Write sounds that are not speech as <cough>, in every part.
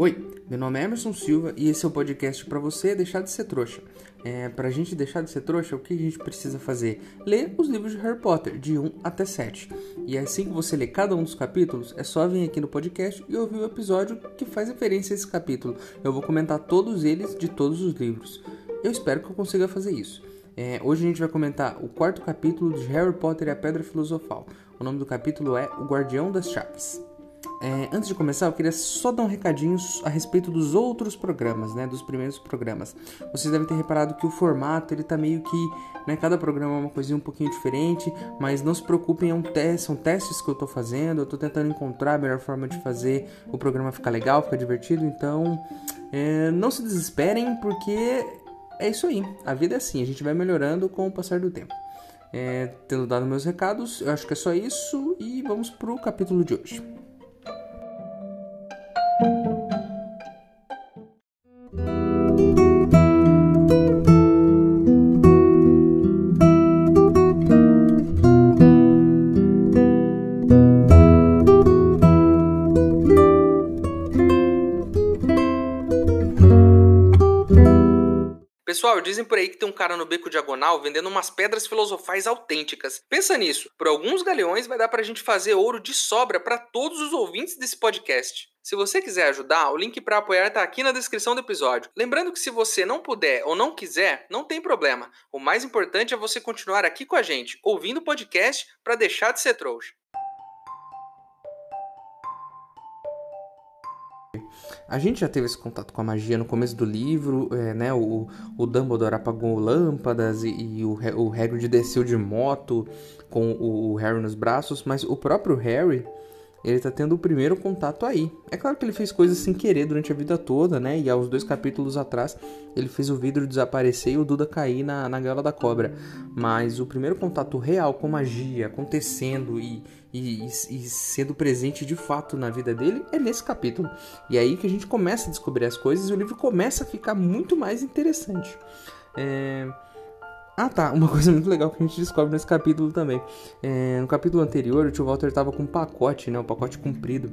Oi, meu nome é Emerson Silva e esse é o podcast para você deixar de ser trouxa. É, pra gente deixar de ser trouxa, o que a gente precisa fazer? Ler os livros de Harry Potter, de 1 até 7. E assim que você lê cada um dos capítulos, é só vir aqui no podcast e ouvir o episódio que faz referência a esse capítulo. Eu vou comentar todos eles de todos os livros. Eu espero que eu consiga fazer isso. É, hoje a gente vai comentar o quarto capítulo de Harry Potter e a Pedra Filosofal. O nome do capítulo é O Guardião das Chaves. É, antes de começar, eu queria só dar um recadinho a respeito dos outros programas, né, dos primeiros programas. Vocês devem ter reparado que o formato ele tá meio que, né, cada programa é uma coisinha um pouquinho diferente, mas não se preocupem, é um teste, são testes que eu tô fazendo, eu tô tentando encontrar a melhor forma de fazer o programa ficar legal, ficar divertido, então é, não se desesperem, porque é isso aí, a vida é assim, a gente vai melhorando com o passar do tempo. É, tendo dado meus recados, eu acho que é só isso e vamos pro capítulo de hoje. Dizem por aí que tem um cara no beco diagonal vendendo umas pedras filosofais autênticas. Pensa nisso, por alguns galeões vai dar pra gente fazer ouro de sobra para todos os ouvintes desse podcast. Se você quiser ajudar, o link para apoiar tá aqui na descrição do episódio. Lembrando que se você não puder ou não quiser, não tem problema. O mais importante é você continuar aqui com a gente, ouvindo o podcast para deixar de ser trouxa. A gente já teve esse contato com a magia no começo do livro, é, né? O, o Dumbledore apagou lâmpadas e, e o, o Hagrid desceu de moto com o, o Harry nos braços, mas o próprio Harry ele tá tendo o primeiro contato aí. É claro que ele fez coisas sem querer durante a vida toda, né? E há dois capítulos atrás ele fez o vidro desaparecer e o Duda cair na, na gaiola da cobra. Mas o primeiro contato real com magia acontecendo e, e, e, sendo presente de fato na vida dele é nesse capítulo. E é aí que a gente começa a descobrir as coisas e o livro começa a ficar muito mais interessante. É... Ah tá, uma <laughs> coisa muito legal que a gente descobre nesse capítulo também. É, no capítulo anterior, o tio Walter tava com um pacote, né? Um pacote comprido.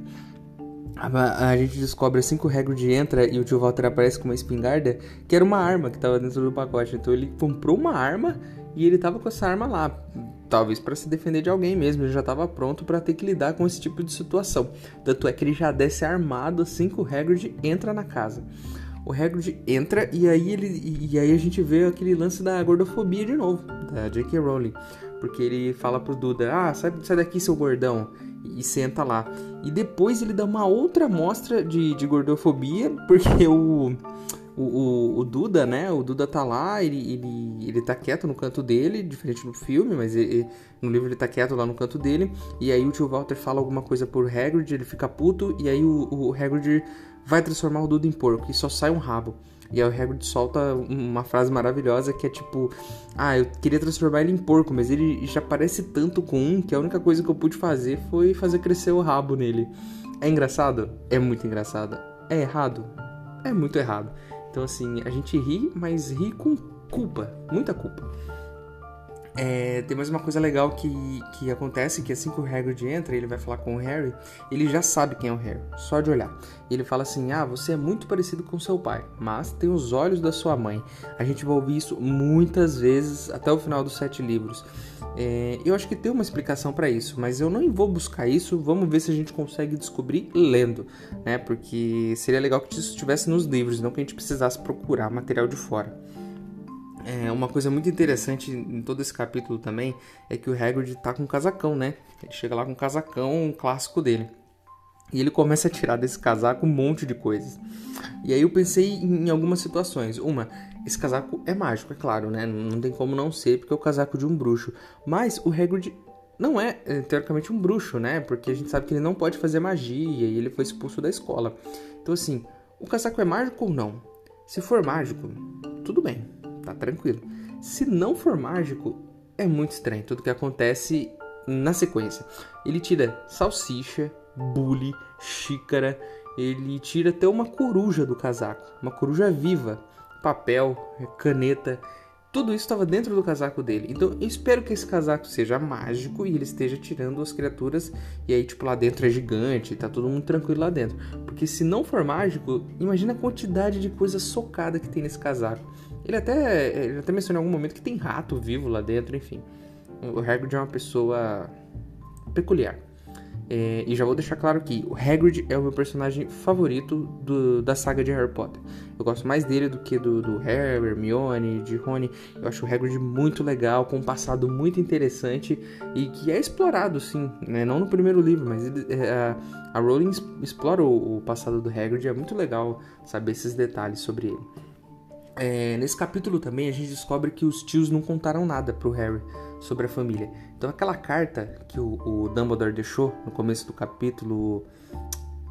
A, a gente descobre assim que o entra e o tio Walter aparece com uma espingarda, que era uma arma que tava dentro do pacote. Então ele comprou uma arma e ele tava com essa arma lá. Talvez para se defender de alguém mesmo, ele já estava pronto para ter que lidar com esse tipo de situação. Tanto é que ele já desce armado assim que o entra na casa o Hagrid entra e aí ele e aí a gente vê aquele lance da gordofobia de novo, da J.K. Rowling, porque ele fala pro Duda: "Ah, sai, sai daqui, seu gordão", e, senta lá. E depois ele dá uma outra amostra de, de gordofobia, porque o o, o, Duda, né? O Duda tá lá, ele, ele, ele tá quieto no canto dele, diferente no filme, mas ele, no livro ele tá quieto lá no canto dele. E aí o tio Walter fala alguma coisa por Hagrid, ele fica puto, e aí o, o Hagrid vai transformar o Duda em porco e só sai um rabo. E aí o Hagrid solta uma frase maravilhosa que é tipo: Ah, eu queria transformar ele em porco, mas ele já parece tanto com um que a única coisa que eu pude fazer foi fazer crescer o rabo nele. É engraçado? É muito engraçado. É errado? É muito errado. Então, assim, a gente ri, mas ri com culpa, muita culpa. É, tem mais uma coisa legal que, que acontece, que assim que o Hagrid entra ele vai falar com o Harry, ele já sabe quem é o Harry, só de olhar. Ele fala assim, ah, você é muito parecido com seu pai, mas tem os olhos da sua mãe. A gente vai ouvir isso muitas vezes até o final dos sete livros. É, eu acho que tem uma explicação para isso, mas eu não vou buscar isso, vamos ver se a gente consegue descobrir lendo, né? Porque seria legal que isso estivesse nos livros, não que a gente precisasse procurar material de fora. É, uma coisa muito interessante em todo esse capítulo também é que o Hagrid tá com um casacão, né? Ele chega lá com um casacão clássico dele. E ele começa a tirar desse casaco um monte de coisas. E aí eu pensei em algumas situações. Uma, esse casaco é mágico, é claro, né? Não tem como não ser, porque é o casaco de um bruxo. Mas o Hagrid não é, é teoricamente, um bruxo, né? Porque a gente sabe que ele não pode fazer magia e ele foi expulso da escola. Então, assim, o casaco é mágico ou não? Se for mágico, tudo bem tá tranquilo. Se não for mágico, é muito estranho tudo que acontece na sequência. Ele tira salsicha, bule, xícara, ele tira até uma coruja do casaco, uma coruja viva, papel, caneta, tudo isso estava dentro do casaco dele. Então eu espero que esse casaco seja mágico e ele esteja tirando as criaturas e aí tipo lá dentro é gigante, tá todo mundo tranquilo lá dentro. Porque se não for mágico, imagina a quantidade de coisa socada que tem nesse casaco. Ele até ele até mencionou em algum momento que tem rato vivo lá dentro, enfim. O Hagrid é uma pessoa peculiar. É, e já vou deixar claro que o Hagrid é o meu personagem favorito do, da saga de Harry Potter. Eu gosto mais dele do que do, do Harry, Hermione, de Rony. Eu acho o Hagrid muito legal, com um passado muito interessante e que é explorado, sim. Né? Não no primeiro livro, mas ele, é, a, a Rowling explora o, o passado do Hagrid. É muito legal saber esses detalhes sobre ele. É, nesse capítulo também a gente descobre que os tios não contaram nada pro Harry sobre a família. Então aquela carta que o, o Dumbledore deixou no começo do capítulo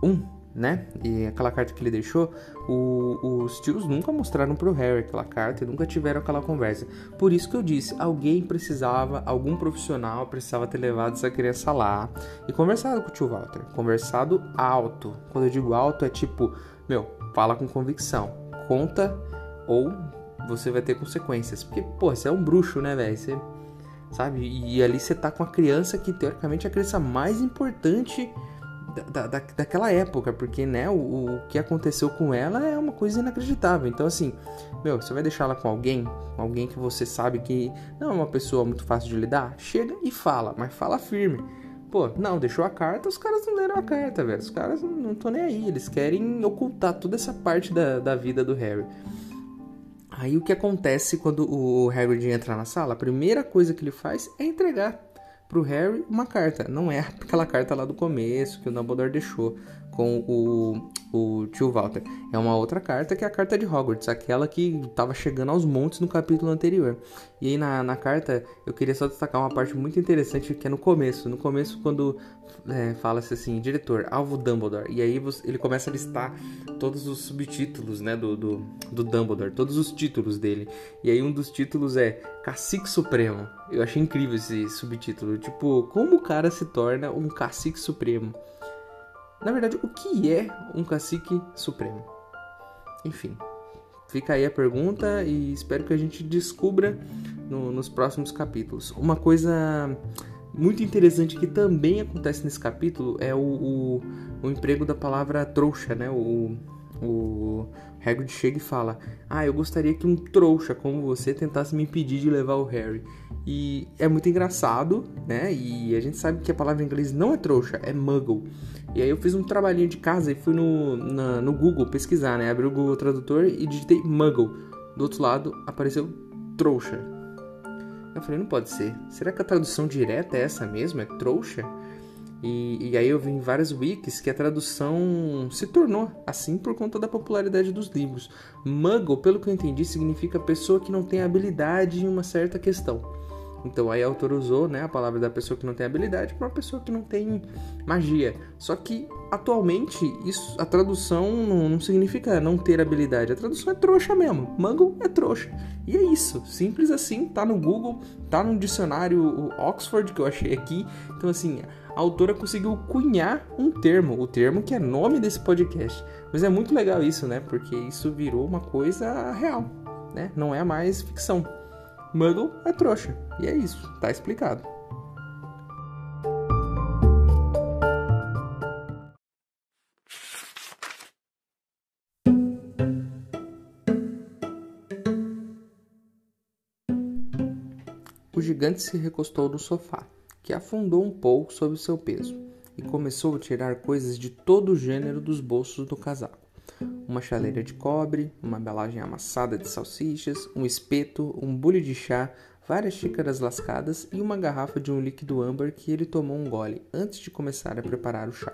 1, né? E aquela carta que ele deixou, o, os tios nunca mostraram pro Harry aquela carta e nunca tiveram aquela conversa. Por isso que eu disse, alguém precisava, algum profissional precisava ter levado essa criança lá e conversado com o tio Walter. Conversado alto. Quando eu digo alto é tipo, meu, fala com convicção. Conta ou você vai ter consequências. Porque, pô, você é um bruxo, né, velho? Você. Sabe? E, ali você tá com a criança que, teoricamente, é a criança mais importante da, da, daquela época. Porque, né, o, o que aconteceu com ela é uma coisa inacreditável. Então, assim, meu, você vai deixar ela com alguém, alguém que você sabe que não é uma pessoa muito fácil de lidar? Chega e fala, mas fala firme. Pô, não, deixou a carta, os caras não leram a carta, velho. Os caras não estão nem aí. Eles querem ocultar toda essa parte da, da vida do Harry. Aí o que acontece quando o Hagrid entra na sala? A primeira coisa que ele faz é entregar pro Harry uma carta. Não é <laughs> aquela carta lá do começo que o Dumbledore deixou com o, o tio Walter. É uma outra carta que é a carta de Hogwarts, aquela que estava chegando aos montes no capítulo anterior. E aí na, na carta eu queria só destacar uma parte muito interessante que é no começo. No começo, quando é, fala-se assim, diretor, alvo Dumbledore. E aí você, ele começa a listar todos os subtítulos né, do, do, do Dumbledore, todos os títulos dele. E aí um dos títulos é Cacique Supremo. Eu achei incrível esse subtítulo. Tipo, como o cara se torna um cacique supremo? Na verdade, o que é um cacique supremo? Enfim, fica aí a pergunta e espero que a gente descubra no, nos próximos capítulos. Uma coisa muito interessante que também acontece nesse capítulo é o, o, o emprego da palavra trouxa, né? O, o Hagrid chega e fala: Ah, eu gostaria que um trouxa como você tentasse me impedir de levar o Harry. E é muito engraçado, né? E a gente sabe que a palavra em inglês não é trouxa, é muggle. E aí eu fiz um trabalhinho de casa e fui no, na, no Google pesquisar, né? Abri o Google Tradutor e digitei muggle. Do outro lado apareceu trouxa. Eu falei, não pode ser. Será que a tradução direta é essa mesmo? É trouxa? E, e, aí eu vi em várias wikis que a tradução se tornou assim por conta da popularidade dos livros. Muggle, pelo que eu entendi, significa pessoa que não tem habilidade em uma certa questão. Então aí a autora usou né, a palavra da pessoa que não tem habilidade para uma pessoa que não tem magia. Só que atualmente isso, a tradução não, não, significa não ter habilidade. A tradução é trouxa mesmo. Muggle é trouxa. E é isso. Simples assim. Tá no Google, tá no dicionário Oxford que eu achei aqui. Então assim, a autora conseguiu cunhar um termo, o termo que é nome desse podcast. Mas é muito legal isso, né? Porque isso virou uma coisa real, né? Não é mais ficção. Muggle é trouxa. E é isso, tá explicado. O gigante se recostou no sofá, que afundou um pouco sob seu peso, e começou a tirar coisas de todo o gênero dos bolsos do casaco uma chaleira de cobre, uma embalagem amassada de salsichas, um espeto, um bule de chá, várias xícaras lascadas e uma garrafa de um líquido âmbar que ele tomou um gole antes de começar a preparar o chá.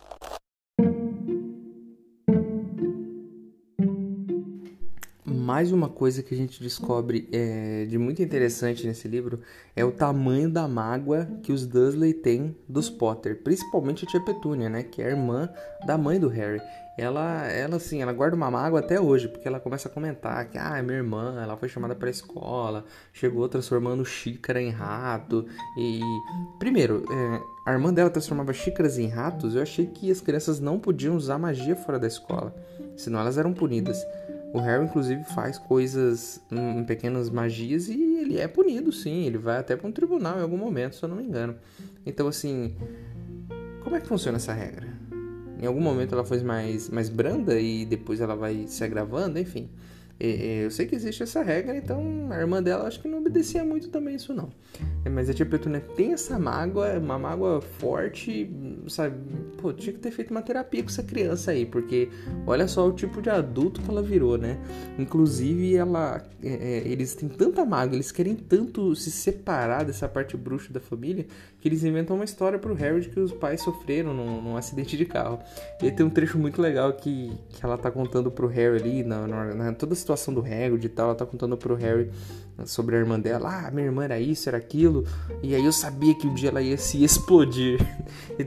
Mais uma coisa que a gente descobre é, de muito interessante nesse livro é o tamanho da mágoa que os Dursley têm dos Potter, principalmente a tia Petúnia, né, que é a irmã da mãe do Harry. Ela, ela assim, ela guarda uma mágoa até hoje, porque ela começa a comentar que, ah, é minha irmã, ela foi chamada para escola, chegou transformando xícara em rato. E, primeiro, é, a irmã dela transformava xícaras em ratos, eu achei que as crianças não podiam usar magia fora da escola, senão elas eram punidas. O Harry, inclusive, faz coisas em pequenas magias e ele é punido, sim. Ele vai até para um tribunal em algum momento, se eu não me engano. Então, assim, como é que funciona essa regra? Em algum momento ela foi mais, mais branda e depois ela vai se agravando, enfim. Eu sei que existe essa regra, então a irmã dela acho que não obedecia muito também isso não. É, mas a tia Petúnia tem essa mágoa, uma mágoa forte, sabe? Pô, tinha que ter feito uma terapia com essa criança aí, porque olha só o tipo de adulto que ela virou, né? Inclusive, ela, é, é eles têm tanta mágoa, eles querem tanto se separar dessa parte bruxa da família, que eles inventam uma história pro Harry de que os pais sofreram num, num acidente de carro. E tem um trecho muito legal que, que ela tá contando pro Harry ali, na, na, na toda a situação do Harry e tal, ela tá contando pro Harry sobre a irmã dela. Ah, minha irmã era isso, era aquilo. E aí eu sabia que um dia ela ia se explodir. <laughs> e,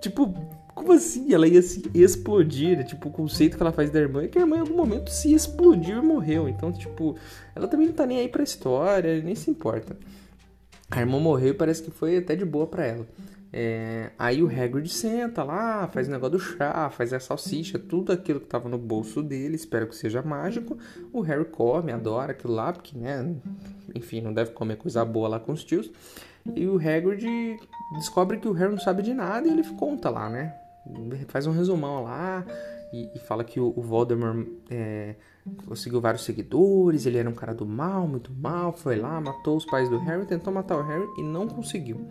tipo, como assim? Ela ia se explodir. Tipo, o conceito que ela faz da irmã é que a irmã em algum momento se explodiu e morreu. Então, tipo, ela também não tá nem aí pra história, nem se importa. A irmã morreu e parece que foi até de boa para ela. É, aí o Hagrid senta lá, faz o negócio do chá, faz a salsicha, tudo aquilo que tava no bolso dele, espero que seja mágico. O Harry come, adora aquilo lá, porque, né, enfim, não deve comer coisa boa lá com os tios. E o Hagrid descobre que o Harry não sabe de nada e ele conta lá, né? Faz um resumão lá e, e fala que o, o Voldemort é, conseguiu vários seguidores, ele era um cara do mal, muito mal, foi lá, matou os pais do Harry, tentou matar o Harry e não conseguiu.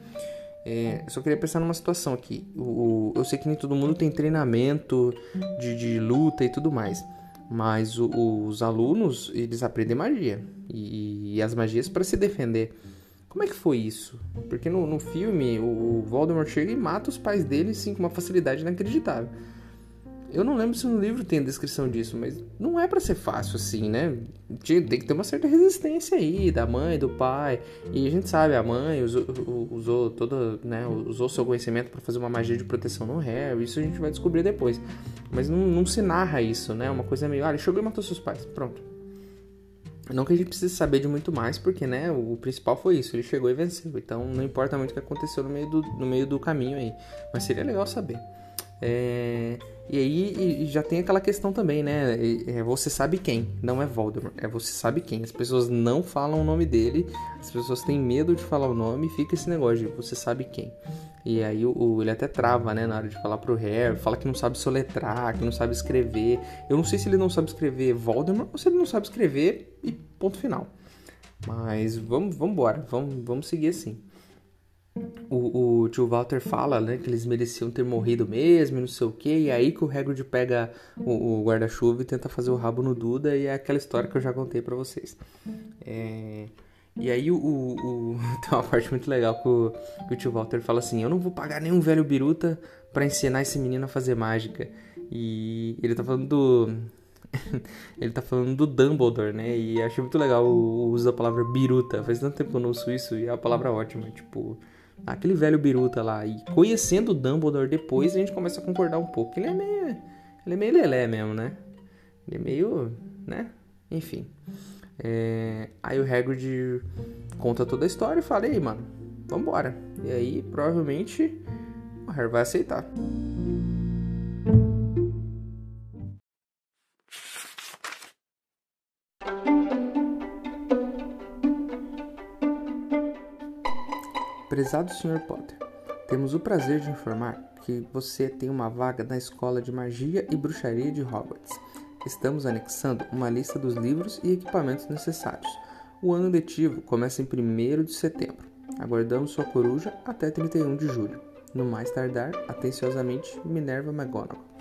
É, só queria pensar numa situação aqui. O, o, eu sei que nem todo mundo tem treinamento de, de luta e tudo mais, mas o, os alunos eles aprendem magia e, e as magias para se defender. Como é que foi isso? Porque no, no filme o Voldemort chega e mata os pais dele sim com uma facilidade inacreditável. Eu não lembro se no livro tem a descrição disso, mas não é para ser fácil assim, né? Tem que ter uma certa resistência aí da mãe, do pai. E a gente sabe, a mãe usou, usou todo, né, usou seu conhecimento para fazer uma magia de proteção no Harry. Isso a gente vai descobrir depois. Mas não, não se narra isso, né? Uma coisa meio, ah, ele chegou e matou seus pais. Pronto. Não que a gente precise saber de muito mais, porque, né, o principal foi isso, ele chegou e venceu. Então não importa muito o que aconteceu no meio do, no meio do caminho aí. Mas seria legal saber. É... E aí e já tem aquela questão também, né? É você sabe quem, não é Voldemort, é você sabe quem. As pessoas não falam o nome dele, as pessoas têm medo de falar o nome e fica esse negócio de você sabe quem. E aí o, ele até trava, né, na hora de falar pro Harry, fala que não sabe soletrar, que não sabe escrever. Eu não sei se ele não sabe escrever Voldemort ou se ele não sabe escrever e ponto final. Mas vamos, vamos embora, vamos, vamos seguir assim o, o tio Walter fala, né, que eles mereciam ter morrido mesmo, não sei o que, e aí que o Hagrid pega o, o guarda-chuva e tenta fazer o rabo no Duda, e é aquela história que eu já contei para vocês. É... E aí o, o, <laughs> tem uma parte muito legal que o, que o tio Walter fala assim, eu não vou pagar nenhum velho biruta para ensinar esse menino a fazer mágica. E ele tá falando do... <laughs> ele tá falando do Dumbledore, né? E achei muito legal o uso da palavra biruta. Faz tanto tempo que eu não uso isso e é uma palavra ótima, tipo aquele velho biruta lá. E conhecendo o Dumbledore depois, a gente começa a concordar um pouco. Ele é meio. Ele é meio lelé mesmo, né? Ele é meio. né? Enfim. É... Aí o Hagrid conta toda a história e fala, ei, mano, vambora. E aí, provavelmente, o Harry vai aceitar. Prezado Sr. Potter, temos o prazer de informar que você tem uma vaga na Escola de Magia e Bruxaria de Hogwarts. Estamos anexando uma lista dos livros e equipamentos necessários. O ano letivo começa em 1 de setembro. Aguardamos sua coruja até 31 de julho. No mais tardar, atenciosamente, Minerva McGonagall.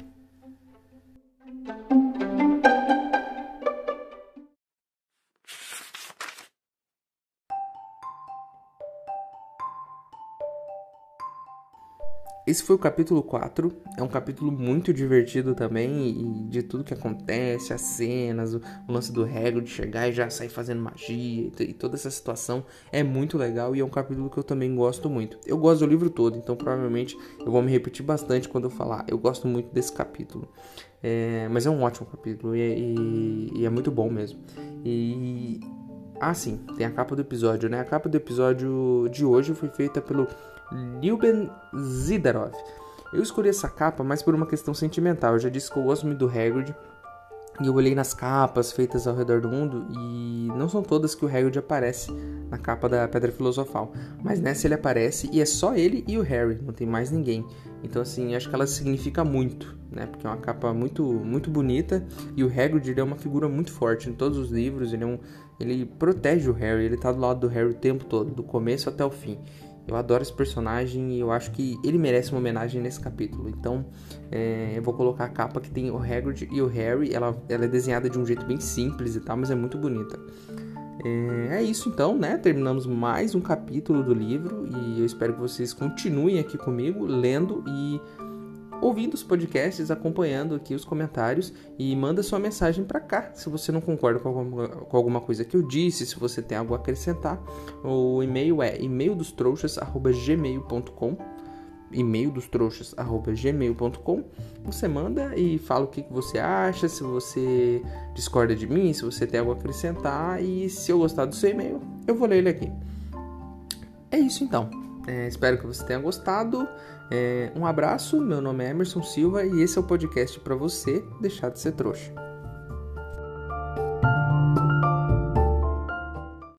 Esse foi o capítulo 4. É um capítulo muito divertido também. E de tudo que acontece, as cenas, o, lance do Hagrid chegar e já sair fazendo magia e, e, toda essa situação é muito legal. E é um capítulo que eu também gosto muito. Eu gosto do livro todo, então provavelmente eu vou me repetir bastante quando eu falar. Eu gosto muito desse capítulo. É, mas é um ótimo capítulo e, e, e é muito bom mesmo. E. Ah, sim, tem a capa do episódio, né? A capa do episódio de hoje foi feita pelo Lyuben Zidarov. Eu escolhi essa capa mais por uma questão sentimental. Eu já disse que eu gosto muito do Hagrid. E eu olhei nas capas feitas ao redor do mundo e não são todas que o Hagrid aparece na capa da Pedra Filosofal. Mas nessa ele aparece e é só ele e o Harry, não tem mais ninguém. Então assim, acho que ela significa muito, né? Porque é uma capa muito muito bonita e o Hagrid é uma figura muito forte em todos os livros, ele é um ele protege o Harry, ele tá do lado do Harry o tempo todo, do começo até o fim. Eu adoro esse personagem e eu acho que ele merece uma homenagem nesse capítulo. Então, é, eu vou colocar a capa que tem o Hagrid e o Harry. Ela, ela é desenhada de um jeito bem simples e tal, mas é muito bonita. É, é, isso então, né? Terminamos mais um capítulo do livro e eu espero que vocês continuem aqui comigo, lendo e ouvindo os podcasts, acompanhando aqui os comentários e manda sua mensagem para cá se você não concorda com alguma, com alguma, coisa que eu disse, se você tem algo a acrescentar. O e-mail é e-maildostrouxas@gmail.com e-mail dos trouxas@gmail.com. Você manda e fala o que, que você acha, se você discorda de mim, se você tem algo a acrescentar e se eu gostar do seu e-mail, eu vou ler ele aqui. É isso então. É, espero que você tenha gostado. É, um abraço, meu nome é Emerson Silva e esse é o podcast para você deixar de ser trouxa.